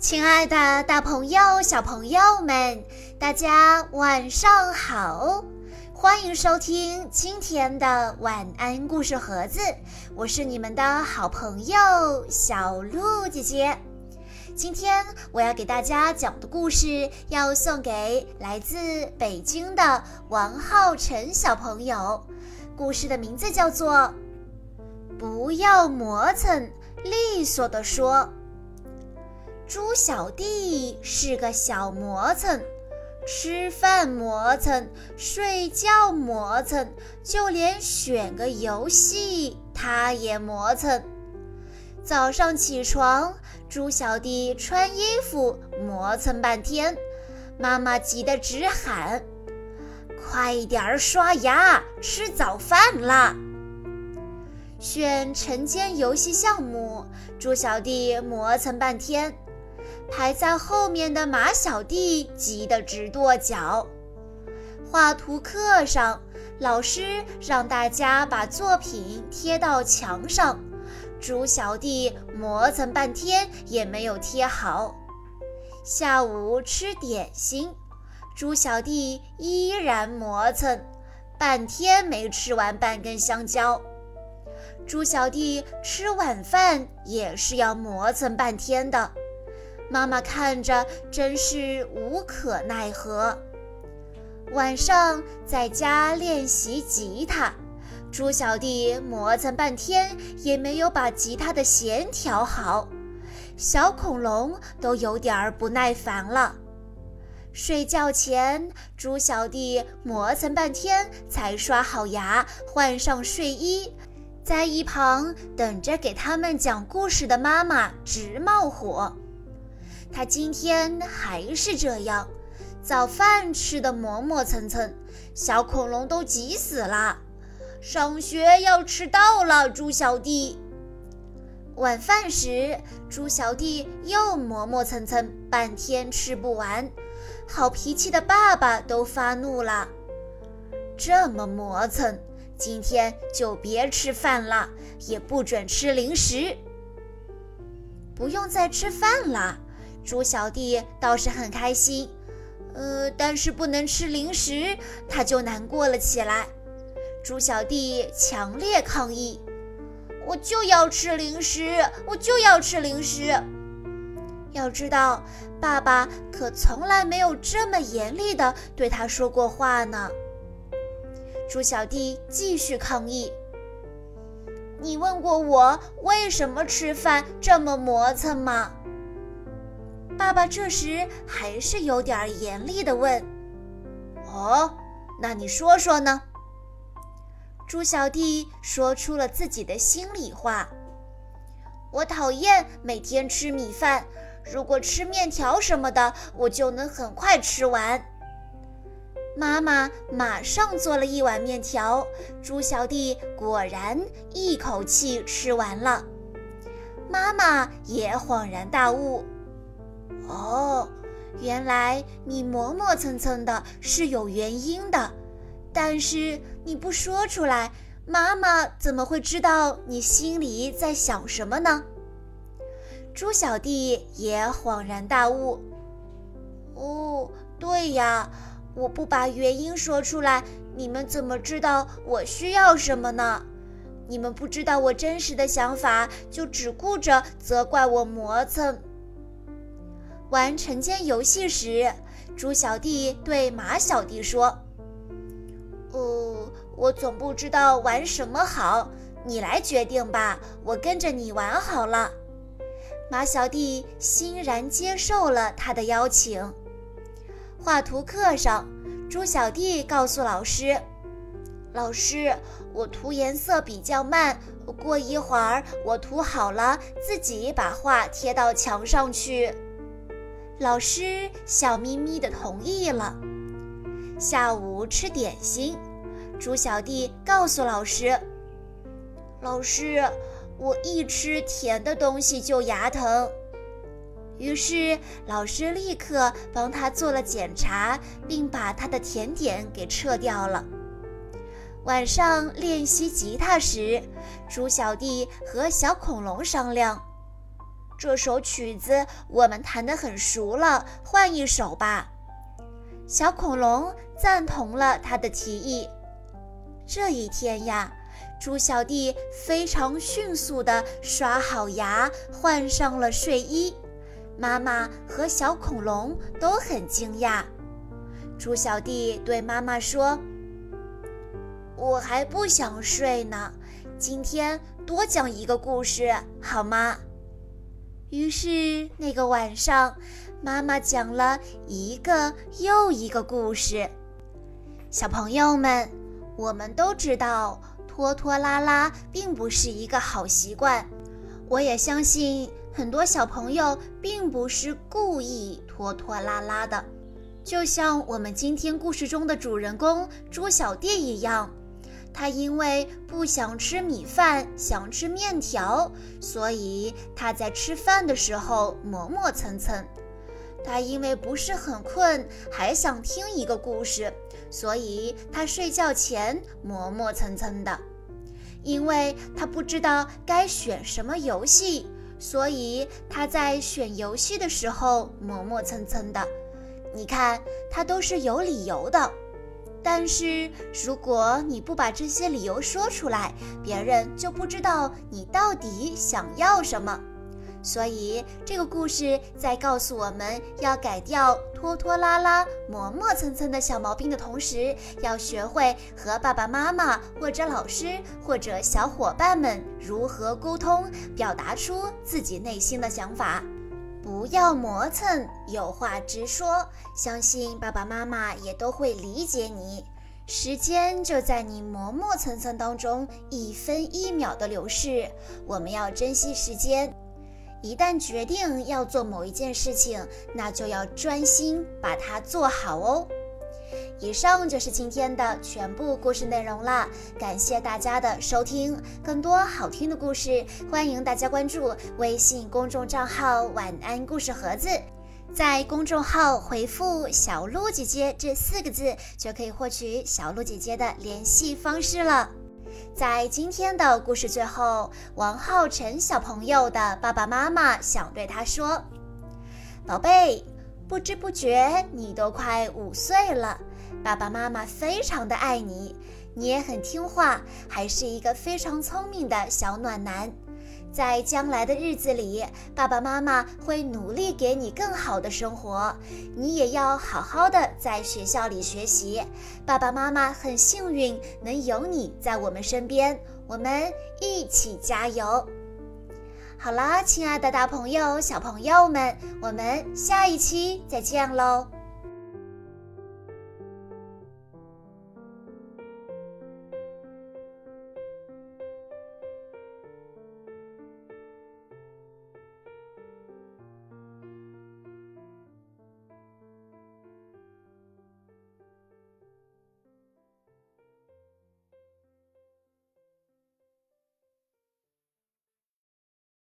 亲爱的，大朋友、小朋友们，大家晚上好！欢迎收听今天的晚安故事盒子，我是你们的好朋友小鹿姐姐。今天我要给大家讲的故事，要送给来自北京的王浩辰小朋友。故事的名字叫做《不要磨蹭，利索地说》。猪小弟是个小磨蹭，吃饭磨蹭，睡觉磨蹭，就连选个游戏他也磨蹭。早上起床，猪小弟穿衣服磨蹭半天，妈妈急得直喊：“快点儿刷牙，吃早饭啦！”选晨间游戏项目，猪小弟磨蹭半天。排在后面的马小弟急得直跺脚。画图课上，老师让大家把作品贴到墙上，猪小弟磨蹭半天也没有贴好。下午吃点心，猪小弟依然磨蹭，半天没吃完半根香蕉。猪小弟吃晚饭也是要磨蹭半天的。妈妈看着真是无可奈何。晚上在家练习吉他，猪小弟磨蹭半天也没有把吉他的弦调好，小恐龙都有点儿不耐烦了。睡觉前，猪小弟磨蹭半天才刷好牙，换上睡衣，在一旁等着给他们讲故事的妈妈直冒火。他今天还是这样，早饭吃的磨磨蹭蹭，小恐龙都急死了。上学要迟到了，猪小弟。晚饭时，猪小弟又磨磨蹭蹭，半天吃不完，好脾气的爸爸都发怒了。这么磨蹭，今天就别吃饭了，也不准吃零食。不用再吃饭了。猪小弟倒是很开心，呃，但是不能吃零食，他就难过了起来。猪小弟强烈抗议：“我就要吃零食，我就要吃零食！”要知道，爸爸可从来没有这么严厉地对他说过话呢。猪小弟继续抗议：“你问过我为什么吃饭这么磨蹭吗？”爸爸这时还是有点严厉地问：“哦，那你说说呢？”猪小弟说出了自己的心里话：“我讨厌每天吃米饭，如果吃面条什么的，我就能很快吃完。”妈妈马上做了一碗面条，猪小弟果然一口气吃完了。妈妈也恍然大悟。哦，原来你磨磨蹭蹭的是有原因的，但是你不说出来，妈妈怎么会知道你心里在想什么呢？猪小弟也恍然大悟。哦，对呀，我不把原因说出来，你们怎么知道我需要什么呢？你们不知道我真实的想法，就只顾着责怪我磨蹭。玩晨间游戏时，猪小弟对马小弟说：“哦，我总不知道玩什么好，你来决定吧，我跟着你玩好了。”马小弟欣然接受了他的邀请。画图课上，猪小弟告诉老师：“老师，我涂颜色比较慢，过一会儿我涂好了，自己把画贴到墙上去。”老师笑眯眯地同意了。下午吃点心，猪小弟告诉老师：“老师，我一吃甜的东西就牙疼。”于是老师立刻帮他做了检查，并把他的甜点给撤掉了。晚上练习吉他时，猪小弟和小恐龙商量。这首曲子我们弹得很熟了，换一首吧。小恐龙赞同了他的提议。这一天呀，猪小弟非常迅速地刷好牙，换上了睡衣。妈妈和小恐龙都很惊讶。猪小弟对妈妈说：“我还不想睡呢，今天多讲一个故事好吗？”于是那个晚上，妈妈讲了一个又一个故事。小朋友们，我们都知道拖拖拉拉并不是一个好习惯。我也相信很多小朋友并不是故意拖拖拉拉的。就像我们今天故事中的主人公猪小弟一样，他因为不想吃米饭，想吃面条，所以他在吃饭的时候磨磨蹭蹭。他因为不是很困，还想听一个故事，所以他睡觉前磨磨蹭蹭的。因为他不知道该选什么游戏，所以他在选游戏的时候磨磨蹭蹭的。你看，他都是有理由的，但是如果你不把这些理由说出来，别人就不知道你到底想要什么。所以这个故事在告诉我们要改掉拖拖拉拉、磨磨蹭蹭的小毛病的同时，要学会和爸爸妈妈或者老师或者小伙伴们如何沟通，表达出自己内心的想法。不要磨蹭，有话直说。相信爸爸妈妈也都会理解你。时间就在你磨磨蹭蹭当中一分一秒的流逝，我们要珍惜时间。一旦决定要做某一件事情，那就要专心把它做好哦。以上就是今天的全部故事内容了，感谢大家的收听。更多好听的故事，欢迎大家关注微信公众账号“晚安故事盒子”，在公众号回复“小鹿姐姐”这四个字，就可以获取小鹿姐姐的联系方式了。在今天的故事最后，王浩辰小朋友的爸爸妈妈想对他说：“宝贝。”不知不觉，你都快五岁了，爸爸妈妈非常的爱你，你也很听话，还是一个非常聪明的小暖男。在将来的日子里，爸爸妈妈会努力给你更好的生活，你也要好好的在学校里学习。爸爸妈妈很幸运能有你在我们身边，我们一起加油。好啦，亲爱的大朋友、小朋友们，我们下一期再见喽。